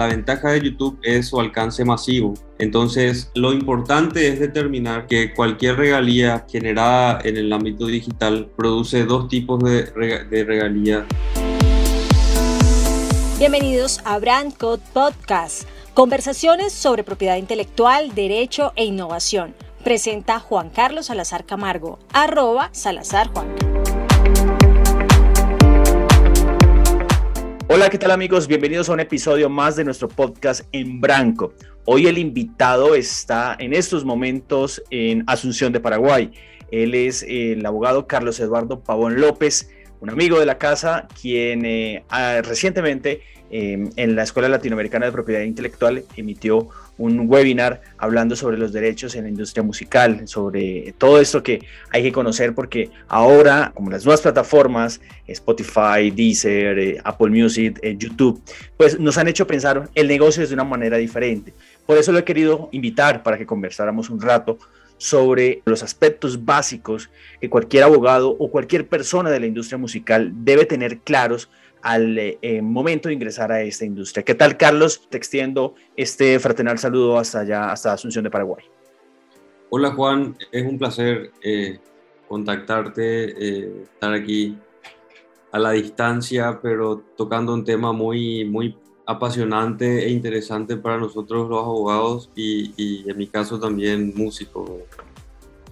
la ventaja de YouTube es su alcance masivo. Entonces, lo importante es determinar que cualquier regalía generada en el ámbito digital produce dos tipos de, de regalía. Bienvenidos a Brand Code Podcast, conversaciones sobre propiedad intelectual, derecho e innovación. Presenta Juan Carlos Salazar Camargo, arroba Salazar Juan. Hola, ¿qué tal amigos? Bienvenidos a un episodio más de nuestro podcast en Branco. Hoy el invitado está en estos momentos en Asunción de Paraguay. Él es el abogado Carlos Eduardo Pavón López, un amigo de la casa, quien eh, recientemente Em, en la Escuela Latinoamericana de Propiedad Intelectual emitió un webinar hablando sobre los derechos en la industria musical, sobre todo esto que hay que conocer porque ahora, como las nuevas plataformas, Spotify, Deezer, eh, Apple Music, eh, YouTube, pues nos han hecho pensar el negocio de una manera diferente. Por eso lo he querido invitar para que conversáramos un rato sobre los aspectos básicos que cualquier abogado o cualquier persona de la industria musical debe tener claros al eh, momento de ingresar a esta industria. ¿Qué tal, Carlos? Te extiendo este fraternal saludo hasta allá, hasta Asunción de Paraguay. Hola, Juan. Es un placer eh, contactarte, eh, estar aquí a la distancia, pero tocando un tema muy, muy apasionante e interesante para nosotros los abogados y, y en mi caso también músico.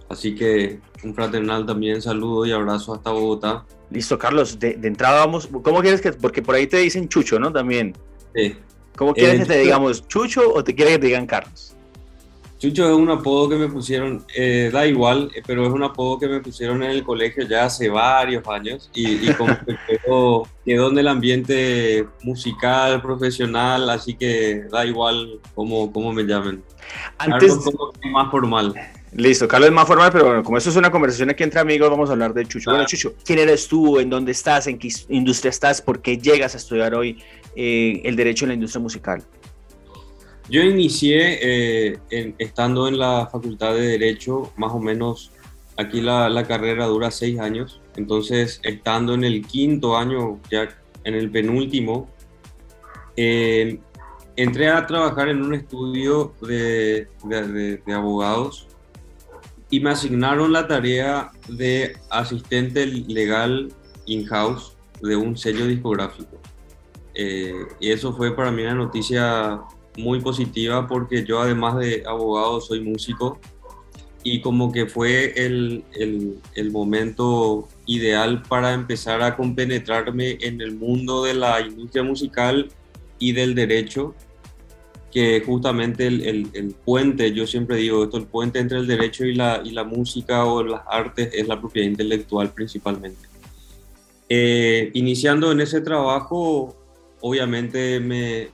Así que un fraternal también saludo y abrazo hasta Bogotá. Listo, Carlos, de, entrada vamos, ¿cómo quieres que, porque por ahí te dicen Chucho, ¿no? También. Sí. ¿Cómo quieres eh, que te digamos Chucho o te quieres que te digan Carlos? Chucho es un apodo que me pusieron, eh, da igual, eh, pero es un apodo que me pusieron en el colegio ya hace varios años y, como que quedó, en el ambiente musical, profesional, así que da igual cómo, cómo me llamen. Antes... Algo más formal. Listo, Carlos es más formal, pero bueno, como esto es una conversación aquí entre amigos, vamos a hablar de Chucho. Bueno, Chucho, ¿quién eres tú? ¿En dónde estás? ¿En qué industria estás? ¿Por qué llegas a estudiar hoy eh, el derecho en la industria musical? Yo inicié eh, estando en la Facultad de Derecho, más o menos, aquí la, carrera dura seis años, entonces estando en el quinto año, ya en el penúltimo, eh, entré a trabajar en un estudio de, de abogados y me asignaron la tarea de asistente legal in-house de un sello discográfico. Eh, y eso fue para mí una noticia muy positiva porque yo además de abogado soy músico y como que fue el, el, el momento ideal para empezar a compenetrarme en el mundo de la industria musical y del derecho que justamente el, el, puente, yo siempre digo esto, el puente entre el derecho y la, y la música o las artes es la propiedad intelectual principalmente. Eh, iniciando en ese trabajo, obviamente me,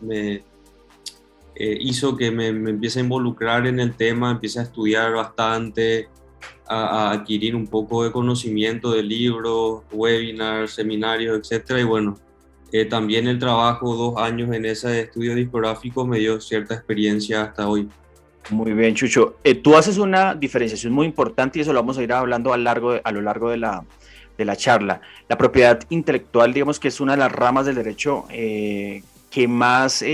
eh, hizo que me, me, empiece a involucrar en el tema, empiece a estudiar bastante, a, a, adquirir un poco de conocimiento de libros, webinars, seminarios, etc. Y bueno, eh, también el trabajo, dos años en ese estudio discográfico, me dio cierta experiencia hasta hoy. Muy bien, Chucho. Eh, tú haces una diferenciación muy importante y eso lo vamos a ir hablando a, lo largo de la, de la charla. La propiedad intelectual, digamos que es una de las ramas del derecho eh, que más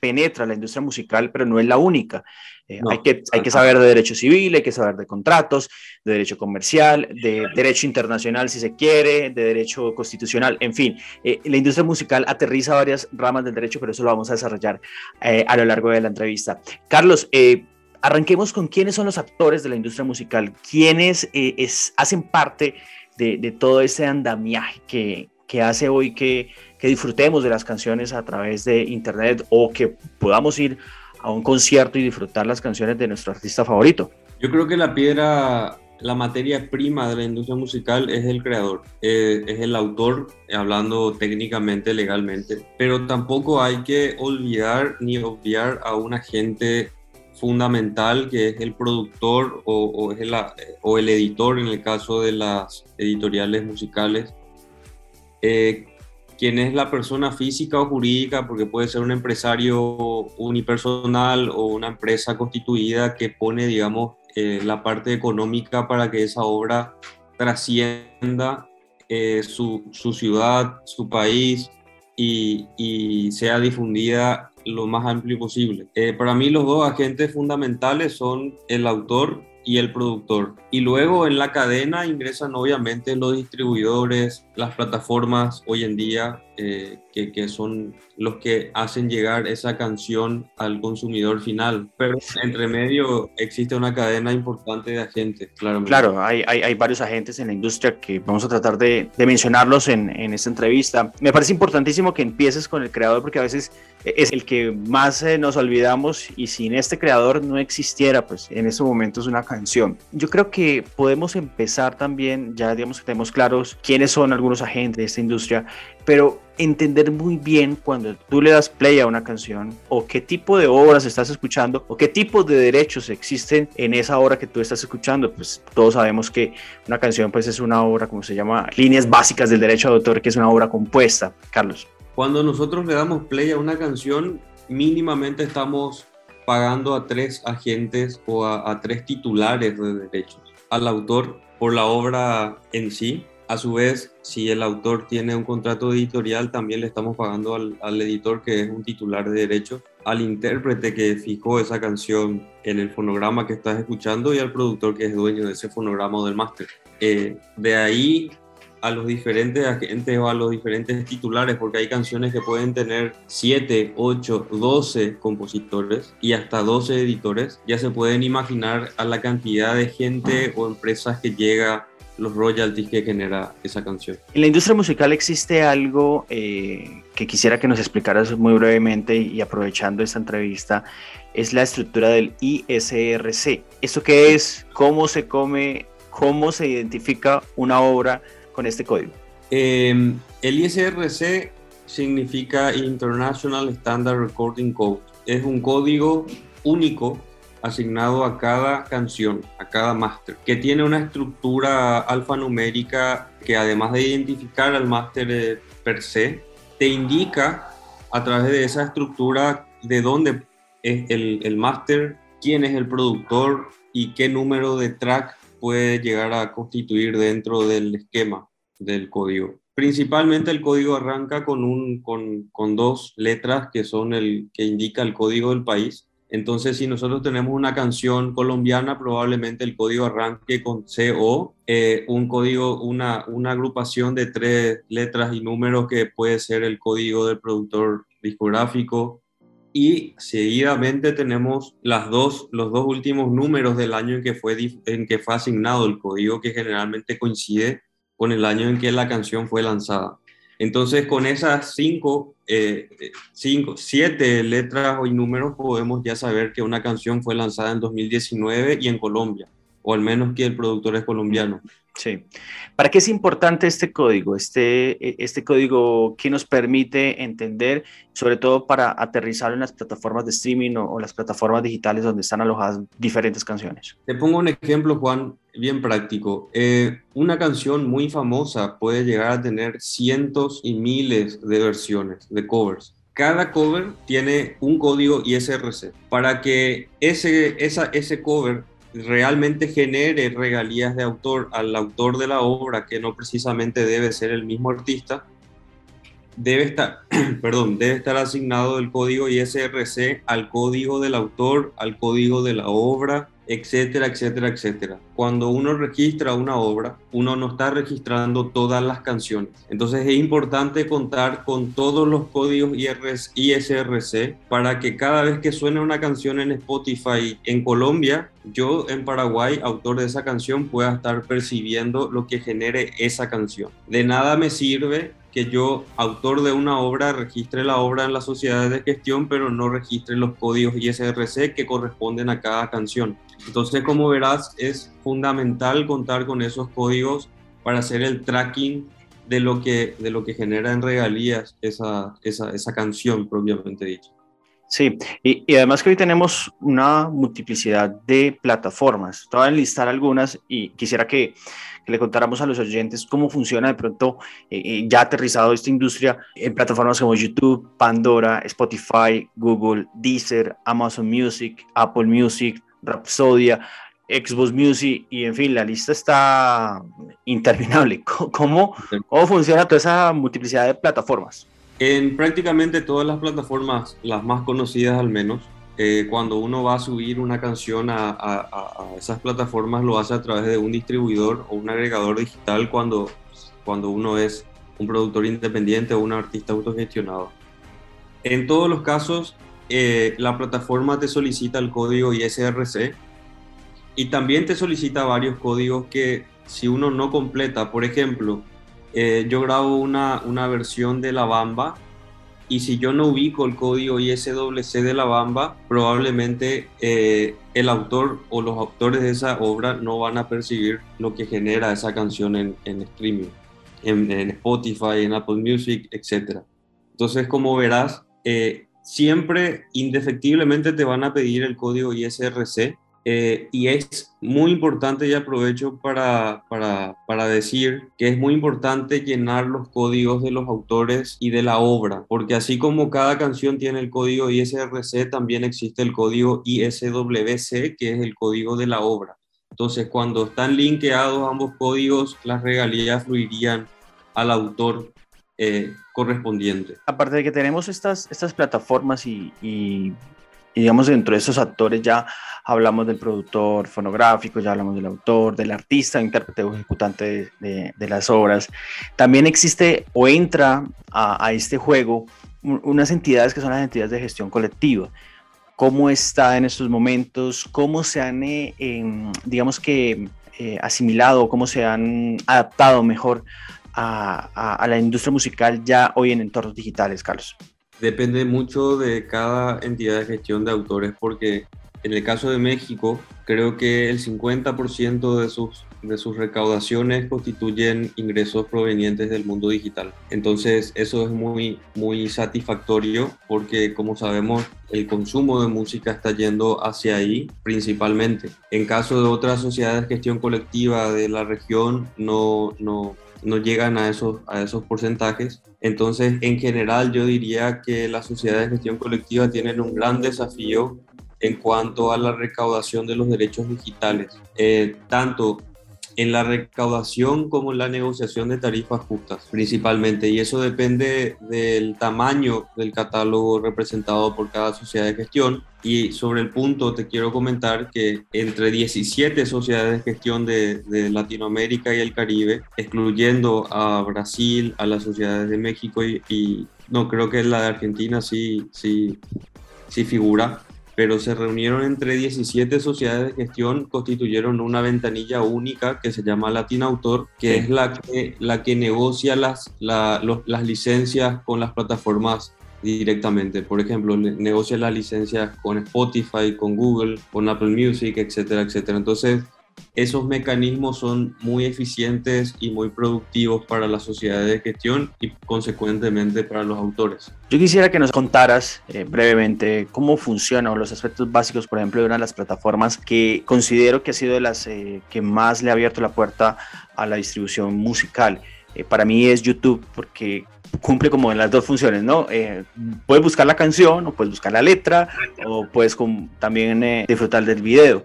penetra la industria musical, pero no es la única. Eh, hay, que, hay que saber de derecho civil, hay que saber de contratos, de derecho comercial, de derecho internacional si se quiere, de derecho constitucional, en fin. Eh, la industria musical aterriza varias ramas del derecho, pero eso lo vamos a desarrollar eh, a lo largo de la entrevista. Carlos, arranquemos con quiénes son los actores de la industria musical, quiénes es, hacen parte de, de, todo ese andamiaje que, que hace hoy que, que disfrutemos de las canciones a través de Internet o que podamos ir a un concierto y disfrutar las canciones de nuestro artista favorito. Yo creo que la piedra, la materia prima de la industria musical es el creador, eh, es el autor, hablando técnicamente, legalmente, pero tampoco hay que olvidar ni obviar a un agente fundamental que es el productor o, es el, o el editor en el caso de las editoriales musicales, eh, quién es la persona física o jurídica, porque puede ser un empresario unipersonal o una empresa constituida que pone, digamos, eh, la parte económica para que esa obra trascienda eh, su, ciudad, su país y, y, sea difundida lo más amplio posible. Eh, para mí los dos agentes fundamentales son el autor y el productor. Y luego en la cadena ingresan obviamente los distribuidores, las plataformas hoy en día eh, que, que, son los que hacen llegar esa canción al consumidor final. Pero entre medio existe una cadena importante de agentes, claramente. Claro, hay, hay, hay, varios agentes en la industria que vamos a tratar de, de mencionarlos en, en, esta entrevista. Me parece importantísimo que empieces con el creador porque a veces es el que más eh, nos olvidamos y sin este creador no existiera, pues en este momento es una canción. Yo creo que podemos empezar también, ya digamos que tenemos claros quiénes son algunos agentes de esta industria, pero entender muy bien cuando tú le das play a una canción o qué tipo de obras estás escuchando o qué tipo de derechos existen en esa obra que tú estás escuchando. Pues todos sabemos que una canción pues es una obra, como se llama, líneas básicas del derecho de autor, que es una obra compuesta. Carlos. Cuando nosotros le damos play a una canción, mínimamente estamos pagando a tres agentes o a, a tres titulares de derechos. Al autor por la obra en sí, a su vez, si el autor tiene un contrato editorial, también le estamos pagando al, editor, que es un titular de derechos, al intérprete que fijó esa canción en el fonograma que estás escuchando y al productor que es dueño de ese fonograma o del máster. Eh, de ahí a los diferentes agentes o a los diferentes titulares, porque hay canciones que pueden tener 7, 8, 12 compositores y hasta 12 editores, ya se pueden imaginar a la cantidad de gente o empresas que llega los royalties que genera esa canción. En la industria musical existe algo eh, que quisiera que nos explicaras muy brevemente y aprovechando esta entrevista, es la estructura del ISRC. ¿Esto qué es? ¿Cómo se come? ¿Cómo se identifica una obra con este código? Em, el ISRC significa International Standard Recording Code. Es un código único asignado a cada canción, a cada máster, que tiene una estructura alfanumérica que además de identificar al máster eh, per se, te indica a través de esa estructura de dónde es el, el máster, quién es el productor y qué número de track puede llegar a constituir dentro del esquema del código. Principalmente el código arranca con, un, con, con dos letras que son el que indica el código del país entonces, si nosotros tenemos una canción colombiana, probablemente el código arranque con CO, eh, un código, una, una agrupación de tres letras y números que puede ser el código del productor discográfico. Y seguidamente tenemos las dos, los dos últimos números del año en que, fue, en que fue asignado el código, que generalmente coincide con el año en que la canción fue lanzada. Entonces, con esas cinco, eh, cinco, siete letras y números podemos ya saber que una canción fue lanzada en 2019 y en Colombia, o al menos que el productor es colombiano. Sí. ¿Para qué es importante este código? Este, e, este código que nos permite entender, sobre todo para aterrizar en las plataformas de streaming o, las plataformas digitales donde están alojadas diferentes canciones. Te pongo un ejemplo, Juan, bien práctico. Eh, una canción muy famosa puede llegar a tener cientos y miles de versiones, de covers cada cover tiene un código ISRC. Para que ese, esa, ese cover realmente genere regalías de autor al autor de la obra, que no precisamente debe ser el mismo artista, debe estar, perdón, debe estar asignado el código ISRC al código del autor, al código de la obra, etcétera, etcétera, etcétera. Cuando uno registra una obra, uno no está registrando todas las canciones. Entonces es importante contar con todos los códigos ISRC para que cada vez que suene una canción en Spotify en Colombia, yo en Paraguay, autor de esa canción, pueda estar percibiendo lo que genere esa canción. De nada me sirve que yo, autor de una obra, registre la obra en las sociedades de gestión, pero no registre los códigos ISRC que corresponden a cada canción. Entonces, como verás, es fundamental contar con esos códigos para hacer el tracking de lo que, de lo que genera en regalías esa, esa, esa canción propiamente dicha. Sí, y, y, además que hoy tenemos una multiplicidad de plataformas. Te voy a enlistar algunas y quisiera que, que le contáramos a los oyentes cómo funciona de pronto eh, eh, ya aterrizado esta industria en plataformas como YouTube, Pandora, Spotify, Google, Deezer, Amazon Music, Apple Music, Rhapsodia, Xbox Music y en fin, la lista está interminable. ¿Cómo, cómo funciona toda esa multiplicidad de plataformas? En prácticamente todas las plataformas, las más conocidas al menos, eh, cuando uno va a subir una canción a, a, esas plataformas lo hace a través de un distribuidor o un agregador digital cuando, cuando uno es un productor independiente o un artista autogestionado. En todos los casos, eh, la plataforma te solicita el código ISRC y también te solicita varios códigos que si uno no completa, por ejemplo, eh, yo grabo una, una versión de La Bamba y si yo no ubico el código ISWC de La Bamba, probablemente eh, el autor o los autores de esa obra no van a percibir lo que genera esa canción en, en streaming, en, Spotify, en Apple Music, etc. Entonces, como verás, eh, siempre indefectiblemente te van a pedir el código ISRC eh, y es muy importante y aprovecho para, para, para, decir que es muy importante llenar los códigos de los autores y de la obra, porque así como cada canción tiene el código ISRC, también existe el código ISWC, que es el código de la obra. Entonces, cuando están linkeados ambos códigos, las regalías fluirían al autor eh, correspondiente. Aparte de que tenemos estas, estas plataformas y, y, digamos dentro de estos actores ya hablamos del productor fonográfico, ya hablamos del autor, del artista, intérprete o ejecutante de, de, las obras. También existe o entra a, a, este juego unas entidades que son las entidades de gestión colectiva. ¿Cómo está en estos momentos? ¿Cómo se han, eh, digamos que, eh, asimilado, cómo se han adaptado mejor a, la industria musical ya hoy en entornos digitales, Carlos? Depende mucho de cada entidad de gestión de autores porque en el caso de México creo que el 50% de sus, de sus recaudaciones constituyen ingresos provenientes del mundo digital. Entonces eso es muy, muy satisfactorio porque como sabemos el consumo de música está yendo hacia ahí principalmente. En caso de otras sociedades de gestión colectiva de la región no, no, no llegan a esos, a esos porcentajes. Entonces, en general, yo diría que las sociedades de gestión colectiva tienen un gran desafío en cuanto a la recaudación de los derechos digitales, eh, tanto en la recaudación como en la negociación de tarifas justas, principalmente. Y eso depende del tamaño del catálogo representado por cada sociedad de gestión y sobre el punto te quiero comentar que entre 17 sociedades de gestión de, Latinoamérica y el Caribe, excluyendo a Brasil, a las sociedades de México y, no creo que la de Argentina sí, sí, sí figura, pero se reunieron entre 17 sociedades de gestión, constituyeron una ventanilla única que se llama Latin Autor, que es la que, la que negocia las, las licencias con las plataformas directamente. Por ejemplo, negocia las licencias con Spotify, con Google, con Apple Music, etcétera, etcétera. Entonces, esos mecanismos son muy eficientes y muy productivos para la sociedad de gestión y consecuentemente para los autores. Yo quisiera que nos contaras eh, brevemente cómo funcionan los aspectos básicos, por ejemplo, de una de las plataformas que considero que ha sido de las eh, que más le ha abierto la puerta a la distribución musical. Eh, para mí es YouTube porque cumple como en las dos funciones, ¿no? Eh, puedes buscar la canción o puedes buscar la letra o puedes también disfrutar del video.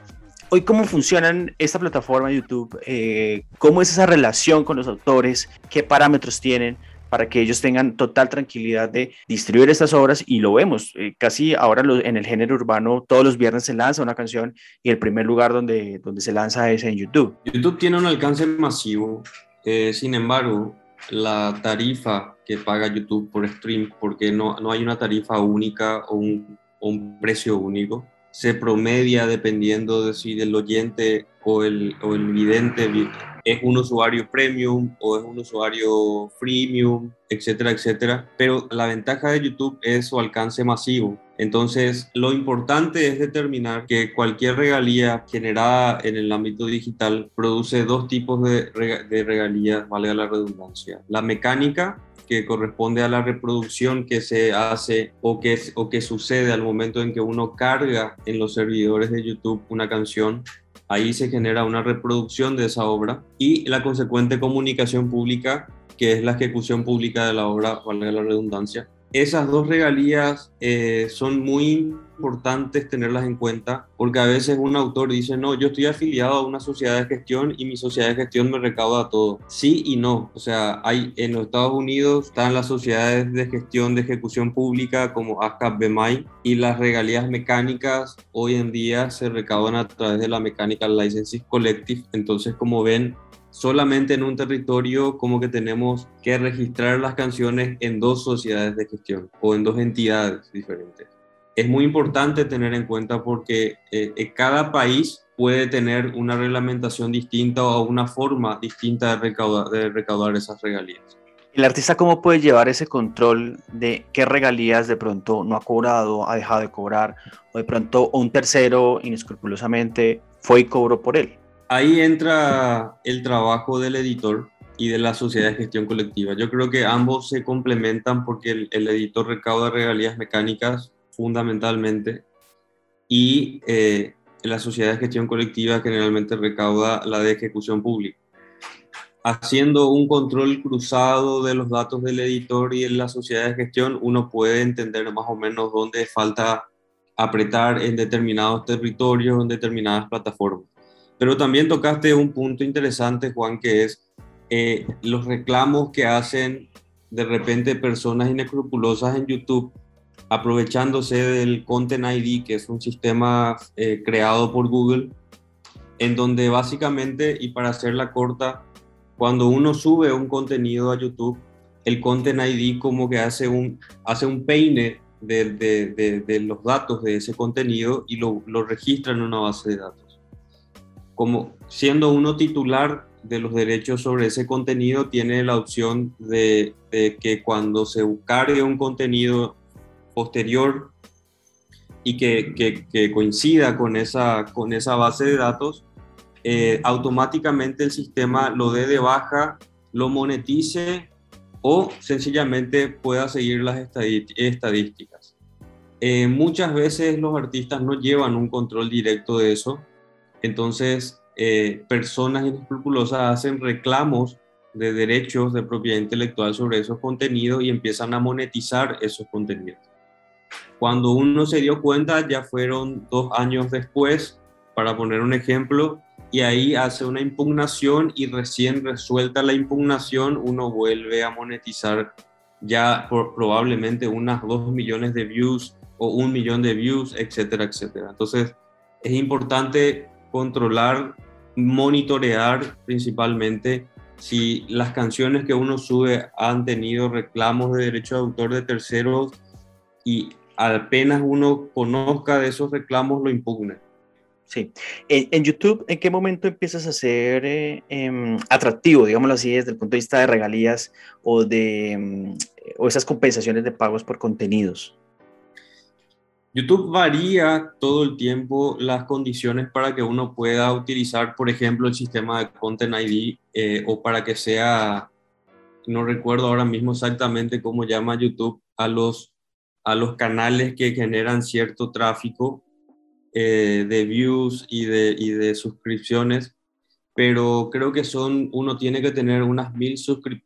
Hoy, ¿cómo funciona esta plataforma YouTube? Eh, ¿Cómo es esa relación con los autores? ¿Qué parámetros tienen? para que ellos tengan total tranquilidad de distribuir estas obras y lo vemos. casi ahora en el género urbano todos los viernes se lanza una canción y el primer lugar donde, donde se lanza es en YouTube. YouTube tiene un alcance masivo, sin embargo, la tarifa que paga YouTube por stream, porque no, no hay una tarifa única o un, un, precio único. Se promedia dependiendo de si el oyente o el, o el vidente es un usuario premium o es un usuario freemium, etcétera, etcétera. Pero la ventaja de YouTube es su alcance masivo. Entonces, lo importante es determinar que cualquier regalía generada en el ámbito digital produce dos tipos de, regalías, valga la redundancia. La mecánica, que corresponde a la reproducción que se hace o que, o que sucede al momento en que uno carga en los servidores de YouTube una canción ahí se genera una reproducción de esa obra y la consecuente comunicación pública, que es la ejecución pública de la obra, valga la redundancia, esas dos regalías eh, son muy importantes tenerlas en cuenta porque a veces un autor dice, no, yo estoy afiliado a una sociedad de gestión y mi sociedad de gestión me recauda todo. Sí y no. O sea, hay en los Estados Unidos están las sociedades de gestión de ejecución pública como ASCAP BMI y las regalías mecánicas hoy en día se recaudan a través de la Mechanical Licenses Collective. Entonces, como ven, solamente en un territorio como que tenemos que registrar las canciones en dos sociedades de gestión o en dos entidades diferentes. Es muy importante tener en cuenta porque eh, cada país puede tener una reglamentación distinta o una forma distinta de recaudar, de recaudar esas regalías. ¿El artista cómo puede llevar ese control de qué regalías de pronto no ha cobrado, ha dejado de cobrar, o de pronto un tercero inescrupulosamente fue y cobró por él? Ahí entra el trabajo del editor y de la sociedad de gestión colectiva. Yo creo que ambos se complementan porque el, editor recauda regalías mecánicas fundamentalmente y eh, la sociedad de gestión colectiva generalmente recauda la de ejecución pública. Haciendo un control cruzado de los datos del editor y de la sociedad de gestión, uno puede entender más o menos dónde falta apretar en determinados territorios, en determinadas plataformas. Pero también tocaste un punto interesante, Juan, que es eh, los reclamos que hacen de repente personas inescrupulosas en YouTube, aprovechándose del Content ID, que es un sistema eh, creado por Google, en donde básicamente, y para hacerla corta, cuando uno sube un contenido a YouTube, el Content ID como que hace un, hace un peine de, de, de, los datos de ese contenido y lo, lo registra en una base de datos como siendo uno titular de los derechos sobre ese contenido, tiene la opción de, que cuando se cargue un contenido posterior y que, coincida con esa, con esa base de datos, eh, automáticamente el sistema lo dé de baja, lo monetice o sencillamente pueda seguir las estadísticas. Eh, muchas veces los artistas no llevan un control directo de eso entonces, eh, personas inescrupulosas hacen reclamos de derechos de propiedad intelectual sobre esos contenidos y empiezan a monetizar esos contenidos. Cuando uno se dio cuenta, ya fueron dos años después, para poner un ejemplo, y ahí hace una impugnación y recién resuelta la impugnación, uno vuelve a monetizar ya probablemente unas dos millones de views o un millón de views, etcétera, etcétera. Entonces, es importante controlar, monitorear principalmente si las canciones que uno sube han tenido reclamos de derecho de autor de terceros y apenas uno conozca de esos reclamos lo impugna. Sí. En, YouTube, ¿en qué momento empiezas a ser eh, em, atractivo, digámoslo así, desde el punto de vista de regalías o de em, o esas compensaciones de pagos por contenidos? YouTube varía todo el tiempo las condiciones para que uno pueda utilizar, por ejemplo, el sistema de Content ID eh, o para que sea, no recuerdo ahora mismo exactamente cómo llama YouTube, a los, a los canales que generan cierto tráfico eh, de views y de, y de suscripciones pero creo que son, uno tiene que tener unas mil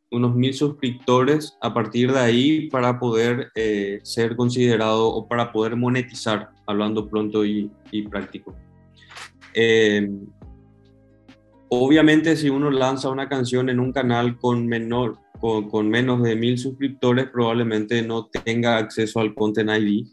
unos mil suscriptores a partir de ahí para poder eh, ser considerado o para poder monetizar, hablando pronto y, y práctico. Em, obviamente si uno lanza una canción en un canal con, menor, con, con menos de mil suscriptores, probablemente no tenga acceso al Content ID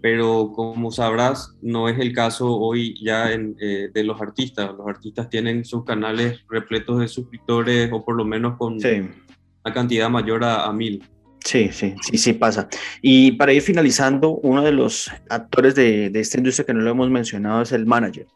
pero como sabrás, no es el caso hoy ya eh, de los artistas. Los artistas tienen sus canales repletos de suscriptores o por lo menos con una cantidad mayor a, a mil. Sí, sí, sí, sí pasa. Y para ir finalizando, uno de los actores de, de esta industria que no lo hemos mencionado es el manager.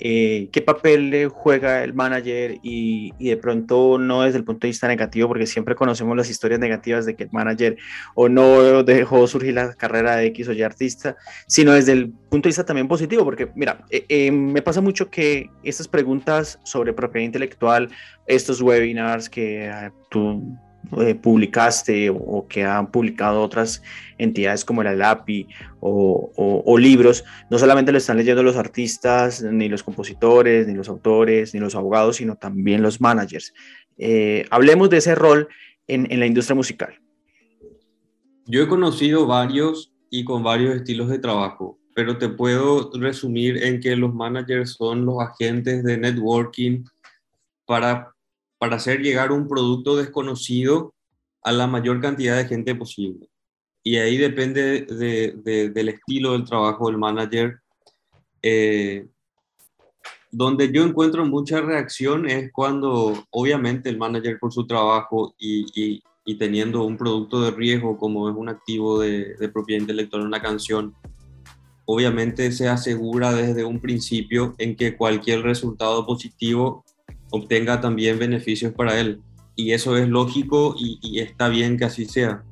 Eh, ¿Qué papel juega el manager? Y, y, de pronto no desde el punto de vista negativo, porque siempre conocemos las historias negativas de que el manager o no dejó surgir la carrera de X o Y artista, sino desde el punto de vista también positivo, porque mira, eh, eh, me pasa mucho que estas preguntas sobre propiedad intelectual, estos webinars que tú eh, publicaste o, que han publicado otras entidades como la LAPI o, libros, no solamente lo están leyendo los artistas, ni los compositores, ni los autores, ni los abogados, sino también los managers. Eh, hablemos de ese rol en, la industria musical. Yo he conocido varios y con varios estilos de trabajo, pero te puedo resumir en que los managers son los agentes de networking para, para hacer llegar un producto desconocido a la mayor cantidad de gente posible. Y ahí depende del estilo del trabajo del manager. Eh, donde yo encuentro mucha reacción es cuando obviamente el manager por su trabajo y, teniendo un producto de riesgo como es un activo de, de, propiedad intelectual, una canción, obviamente se asegura desde un principio en que cualquier resultado positivo obtenga también beneficios para él. Y eso es lógico y, está bien que así sea.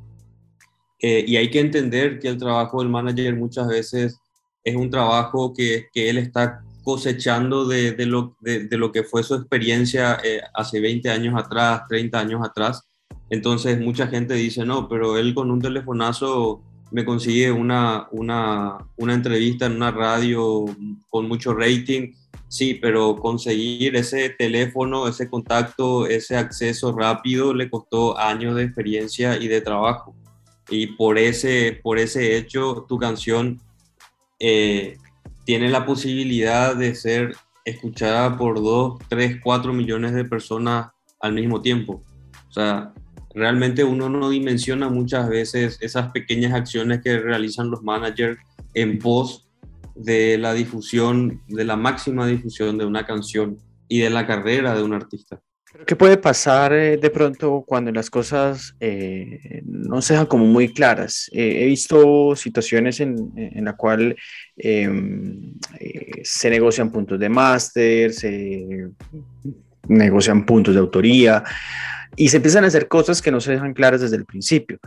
Eh, y hay que entender que el trabajo del manager muchas veces es un trabajo que, él está cosechando de, lo, de, lo, que fue su experiencia eh, hace 20 años atrás, 30 años atrás. Entonces mucha gente dice, no, pero él con un telefonazo me consigue una, una, una entrevista en una radio con mucho rating. Sí, pero conseguir ese teléfono, ese contacto, ese acceso rápido le costó años de experiencia y de trabajo. Y por ese, por ese hecho, tu canción eh, tiene la posibilidad de ser escuchada por 2, 3, 4 millones de personas al mismo tiempo. O sea, realmente uno no dimensiona muchas veces esas pequeñas acciones que realizan los managers en pos de la difusión, de la máxima difusión de una canción y de la carrera de un artista. ¿Qué puede pasar eh, de pronto cuando las cosas eh, no sean como muy claras? Eh, he visto situaciones en, en la cual em, se negocian puntos de máster, se negocian puntos de autoría y se empiezan a hacer cosas que no se dejan claras desde el principio.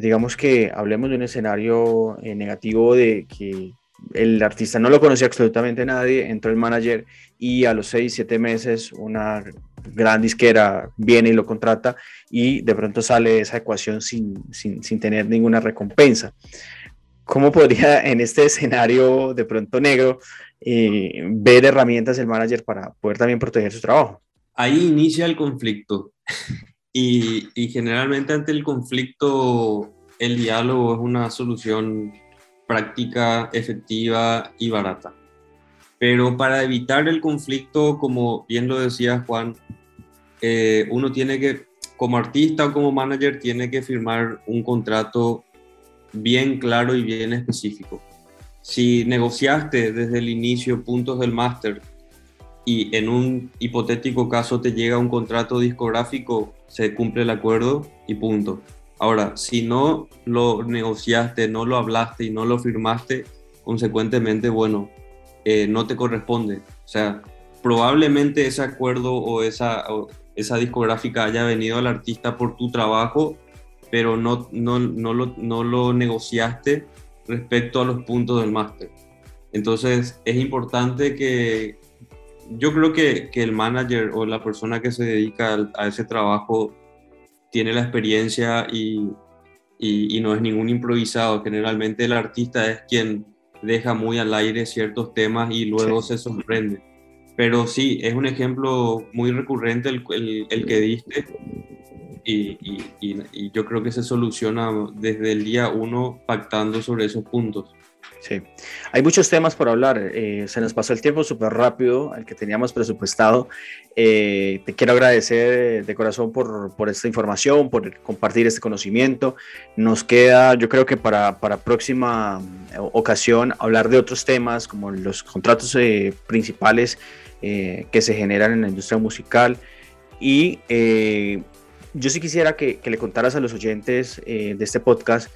digamos que hablemos de un escenario negativo de que el artista no lo conocía absolutamente nadie, entró el manager y a los seis, siete meses una gran disquera viene y lo contrata y de pronto sale esa ecuación sin, sin, sin tener ninguna recompensa. ¿Cómo podría en este escenario de pronto negro eh, ver herramientas el manager para poder también proteger su trabajo? Ahí inicia el conflicto y, y generalmente ante el conflicto el diálogo es una solución práctica, efectiva y barata. Pero para evitar el conflicto, como bien lo decía Juan, eh, uno tiene que, como artista o como manager, tiene que firmar un contrato bien claro y bien específico. Si negociaste desde el inicio puntos del máster y en un hipotético caso te llega un contrato discográfico, se cumple el acuerdo y punto. Ahora, si no lo negociaste, no lo hablaste y no lo firmaste, consecuentemente, bueno, eh, no te corresponde. O sea, probablemente ese acuerdo o esa, esa discográfica haya venido al artista por tu trabajo, pero no, no, no, lo, no lo negociaste respecto a los puntos del máster. Entonces, es importante que yo creo que, que, el manager o la persona que se dedica a ese trabajo tiene la experiencia y, y, no es ningún improvisado. Generalmente el artista es quien deja muy al aire ciertos temas y luego se sorprende. Pero sí, es un ejemplo muy recurrente el, el, el que diste y, y, yo creo que se soluciona desde el día uno pactando sobre esos puntos. Sí, hay muchos temas por hablar. Eh, se nos pasó el tiempo súper rápido, el que teníamos presupuestado. Eh, te quiero agradecer de corazón por, por, esta información, por compartir este conocimiento. Nos queda, yo creo que para, para próxima eh, ocasión, hablar de otros temas como los contratos principales que se generan en la industria musical. Y yo sí quisiera que, que, le contaras a los oyentes de este podcast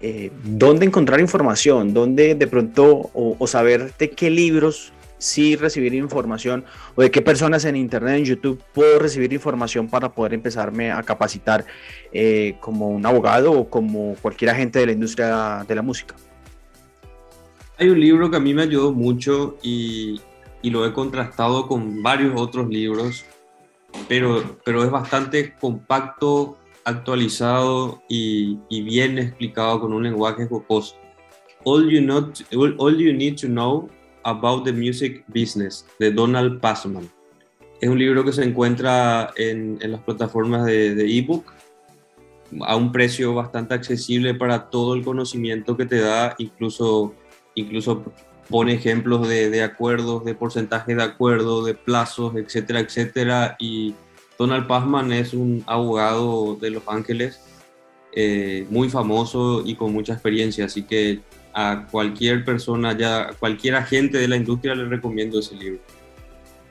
eh, dónde encontrar información, dónde de pronto o, saber de qué libros sí recibir información o de qué personas en internet, en YouTube puedo recibir información para poder empezarme a capacitar eh, como un abogado o como cualquier agente de la industria de la música. Hay un libro que a mí me ayudó mucho y, y lo he contrastado con varios otros libros, pero, pero es bastante compacto, actualizado y, y, bien explicado con un lenguaje jocoso. All you, not, all you Need to Know About the Music Business de Donald Passman. Es un libro que se encuentra en, en las plataformas de ebook a un precio bastante accesible para todo el conocimiento que te da, incluso, incluso pone ejemplos de, de acuerdos, de porcentaje de acuerdo, de plazos, etcétera, etcétera. Y Donald Pazman es un abogado de Los Ángeles eh, muy famoso y con mucha experiencia, así que a cualquier persona, ya cualquier agente de la industria le recomiendo ese libro.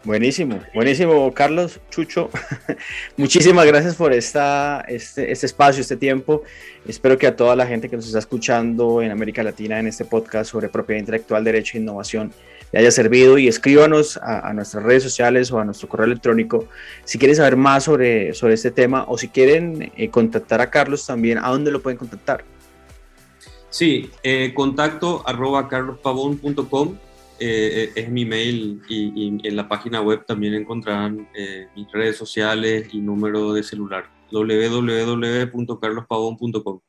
Buenísimo, buenísimo, Carlos, Chucho. Muchísimas gracias por esta, este, este, espacio, este tiempo. Espero que a toda la gente que nos está escuchando en América Latina en este podcast sobre propiedad intelectual, derecho e innovación le haya servido y escríbanos a, nuestras redes sociales o a nuestro correo electrónico si quieren saber más sobre, sobre este tema o si quieren eh, contactar a Carlos también, ¿a dónde lo pueden contactar? Sí, eh, contacto arroba carlospavón.com eh, es mi mail y, en la página web también encontrarán mis redes sociales y número de celular www.carlospavón.com.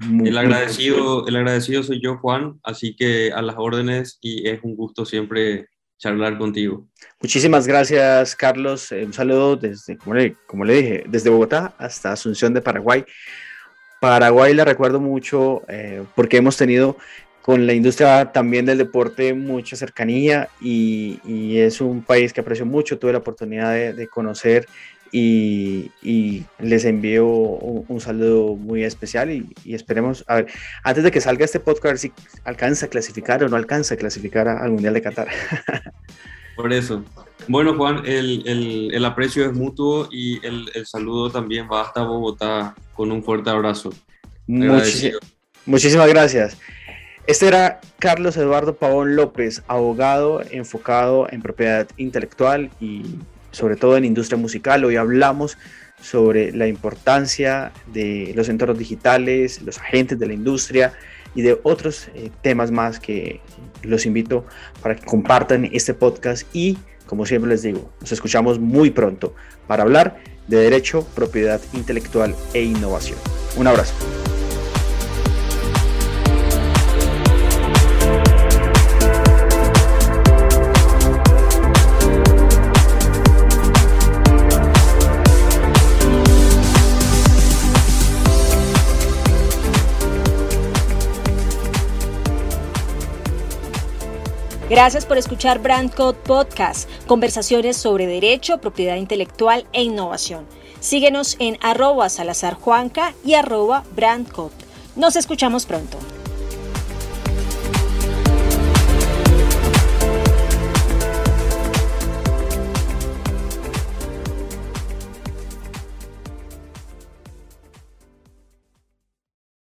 El agradecido, el agradecido soy yo, Juan, así que a las órdenes y es un gusto siempre charlar contigo. Muchísimas gracias, Carlos. Un saludo desde, como le, como le dije, desde Bogotá hasta Asunción de Paraguay. Paraguay la recuerdo mucho eh, porque hemos tenido con la industria también del deporte mucha cercanía y, y, es un país que aprecio mucho. Tuve la oportunidad de, de conocer y, les envío un, saludo muy especial y, esperemos, a ver, antes de que salga este podcast, a ver si alcanza a clasificar o no alcanza a clasificar al Mundial de Qatar. Por eso. Bueno, Juan, el, el, el aprecio es mutuo y el, el, saludo también va hasta Bogotá con un fuerte abrazo. muchísimas gracias. Este era Carlos Eduardo Pavón López, abogado enfocado en propiedad intelectual y sobre todo en industria musical. Hoy hablamos sobre la importancia de los entornos digitales, los agentes de la industria y de otros eh, temas más que los invito para que compartan este podcast y, como siempre les digo, nos escuchamos muy pronto para hablar de derecho, propiedad intelectual e innovación. Un abrazo. Gracias por escuchar Brand Code Podcast, conversaciones sobre derecho, propiedad intelectual e innovación. Síguenos en arroba salazarjuanca y arroba brandcode. Nos escuchamos pronto.